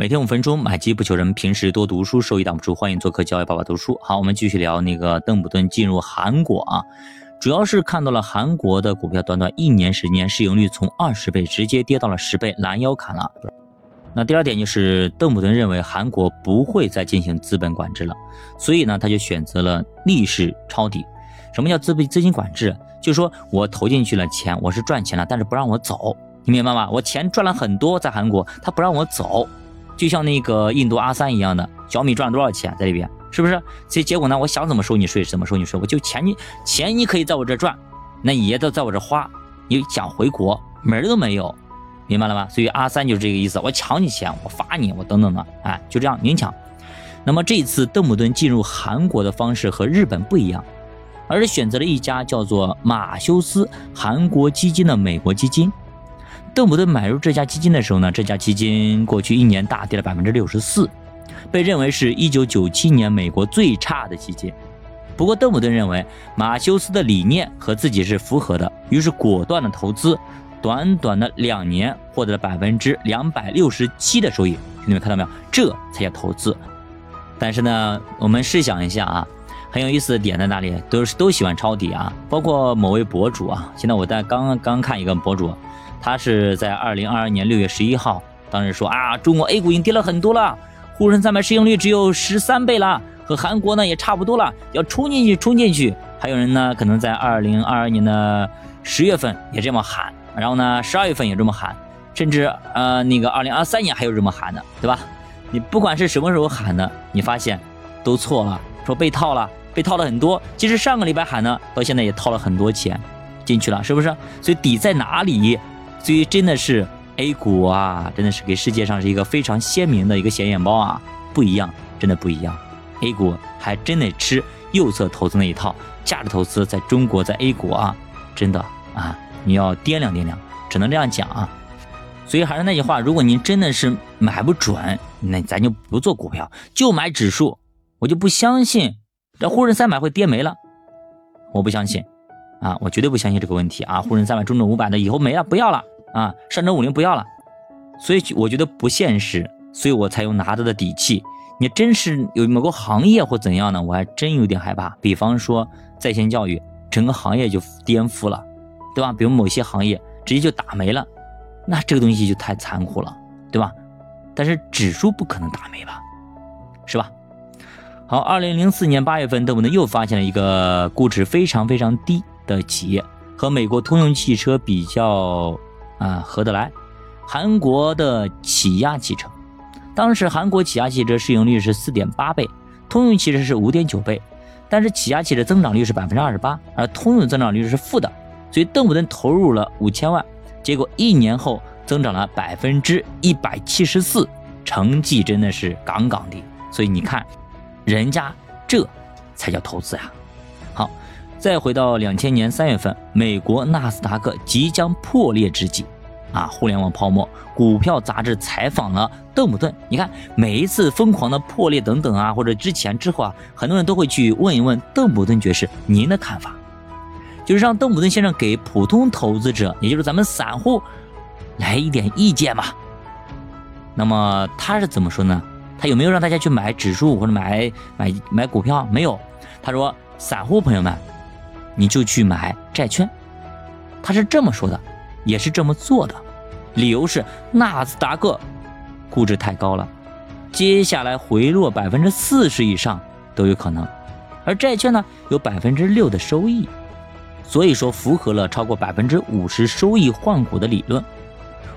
每天五分钟，买机不求人，平时多读书，收益挡不住。欢迎做客教育爸爸读书。好，我们继续聊那个邓普顿进入韩国啊，主要是看到了韩国的股票短短一年时间市盈率从二十倍直接跌到了十倍，拦腰砍了。那第二点就是邓普顿认为韩国不会再进行资本管制了，所以呢，他就选择了逆势抄底。什么叫资本资金管制？就是说我投进去了钱，我是赚钱了，但是不让我走，你明白吗？我钱赚了很多在韩国，他不让我走。就像那个印度阿三一样的，小米赚多少钱在里边，是不是？所以结果呢，我想怎么收你税怎么收你税，我就钱你钱你可以在我这赚，那爷都在我这花，你想回国门都没有，明白了吗？所以阿三就是这个意思，我抢你钱，我罚你，我等等的，哎，就这样明抢。那么这次邓普顿进入韩国的方式和日本不一样，而是选择了一家叫做马修斯韩国基金的美国基金。邓普顿买入这家基金的时候呢，这家基金过去一年大跌了百分之六十四，被认为是一九九七年美国最差的基金。不过邓普顿认为马修斯的理念和自己是符合的，于是果断的投资，短短的两年获得了百分之两百六十七的收益。兄弟们看到没有？这才叫投资。但是呢，我们试想一下啊，很有意思的点在哪里？都是都喜欢抄底啊，包括某位博主啊。现在我在刚刚看一个博主。他是在二零二二年六月十一号，当时说啊，中国 A 股已经跌了很多了，沪深三百市盈率只有十三倍了，和韩国呢也差不多了，要冲进去，冲进去。还有人呢，可能在二零二二年的十月份也这么喊，然后呢，十二月份也这么喊，甚至呃那个二零二三年还有这么喊的，对吧？你不管是什么时候喊的，你发现都错了，说被套了，被套了很多。其实上个礼拜喊呢，到现在也套了很多钱进去了，是不是？所以底在哪里？所以真的是 A 股啊，真的是给世界上是一个非常鲜明的一个显眼包啊，不一样，真的不一样。A 股还真得吃右侧投资那一套，价值投资在中国在 A 股啊，真的啊，你要掂量掂量，只能这样讲啊。所以还是那句话，如果您真的是买不准，那咱就不做股票，就买指数。我就不相信这沪深三百会跌没了，我不相信。啊，我绝对不相信这个问题啊！沪深三百、中证五百的以后没了，不要了啊！上证五零不要了，所以我觉得不现实，所以我才有拿着的底气。你真是有某个行业或怎样呢？我还真有点害怕。比方说在线教育，整个行业就颠覆了，对吧？比如某些行业直接就打没了，那这个东西就太残酷了，对吧？但是指数不可能打没吧，是吧？好，二零零四年八月份，邓普顿又发现了一个估值非常非常低。的企业和美国通用汽车比较啊合得来，韩国的起亚汽车，当时韩国起亚汽车市盈率是四点八倍，通用汽车是五点九倍，但是起亚汽车增长率是百分之二十八，而通用增长率是负的，所以邓普顿投入了五千万，结果一年后增长了百分之一百七十四，成绩真的是杠杠的，所以你看，人家这才叫投资呀。再回到两千年三月份，美国纳斯达克即将破裂之际，啊，互联网泡沫，股票杂志采访了邓普顿。你看，每一次疯狂的破裂等等啊，或者之前之后啊，很多人都会去问一问邓普顿爵士您的看法，就是让邓普顿先生给普通投资者，也就是咱们散户，来一点意见吧。那么他是怎么说呢？他有没有让大家去买指数或者买买买股票？没有，他说，散户朋友们。你就去买债券，他是这么说的，也是这么做的，理由是纳斯达克估值太高了，接下来回落百分之四十以上都有可能，而债券呢有百分之六的收益，所以说符合了超过百分之五十收益换股的理论。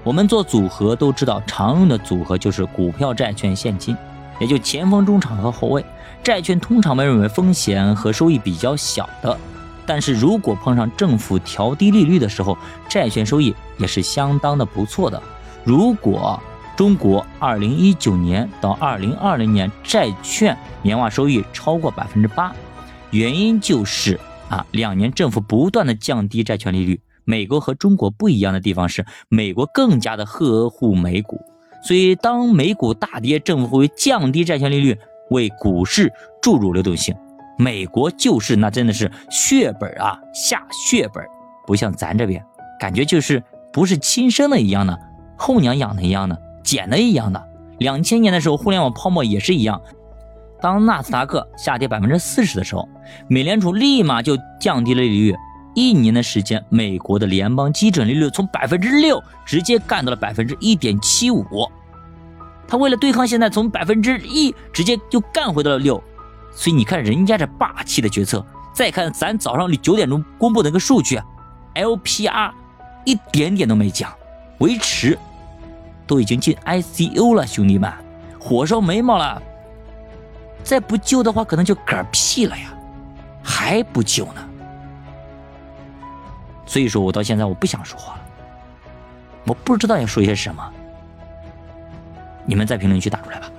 我们做组合都知道，常用的组合就是股票、债券、现金，也就前锋、中场和后卫。债券通常被认为风险和收益比较小的。但是如果碰上政府调低利率的时候，债券收益也是相当的不错的。如果中国二零一九年到二零二零年债券年化收益超过百分之八，原因就是啊，两年政府不断的降低债券利率。美国和中国不一样的地方是，美国更加的呵护美股，所以当美股大跌，政府会降低债券利率，为股市注入流动性。美国就是那真的是血本啊，下血本，不像咱这边，感觉就是不是亲生的一样的，后娘养的一样的，捡的一样的，两千年的时候，互联网泡沫也是一样。当纳斯达克下跌百分之四十的时候，美联储立马就降低了利率。一年的时间，美国的联邦基准利率从百分之六直接干到了百分之一点七五。他为了对抗现在从百分之一直接就干回到了六，所以你看人家这霸气的决策。再看咱早上九点钟公布的那个数据，LPR 一点点都没降，维持，都已经进 ICU 了，兄弟们，火烧眉毛了。再不救的话，可能就嗝屁了呀，还不救呢。所以说我到现在我不想说话了，我不知道要说些什么，你们在评论区打出来吧。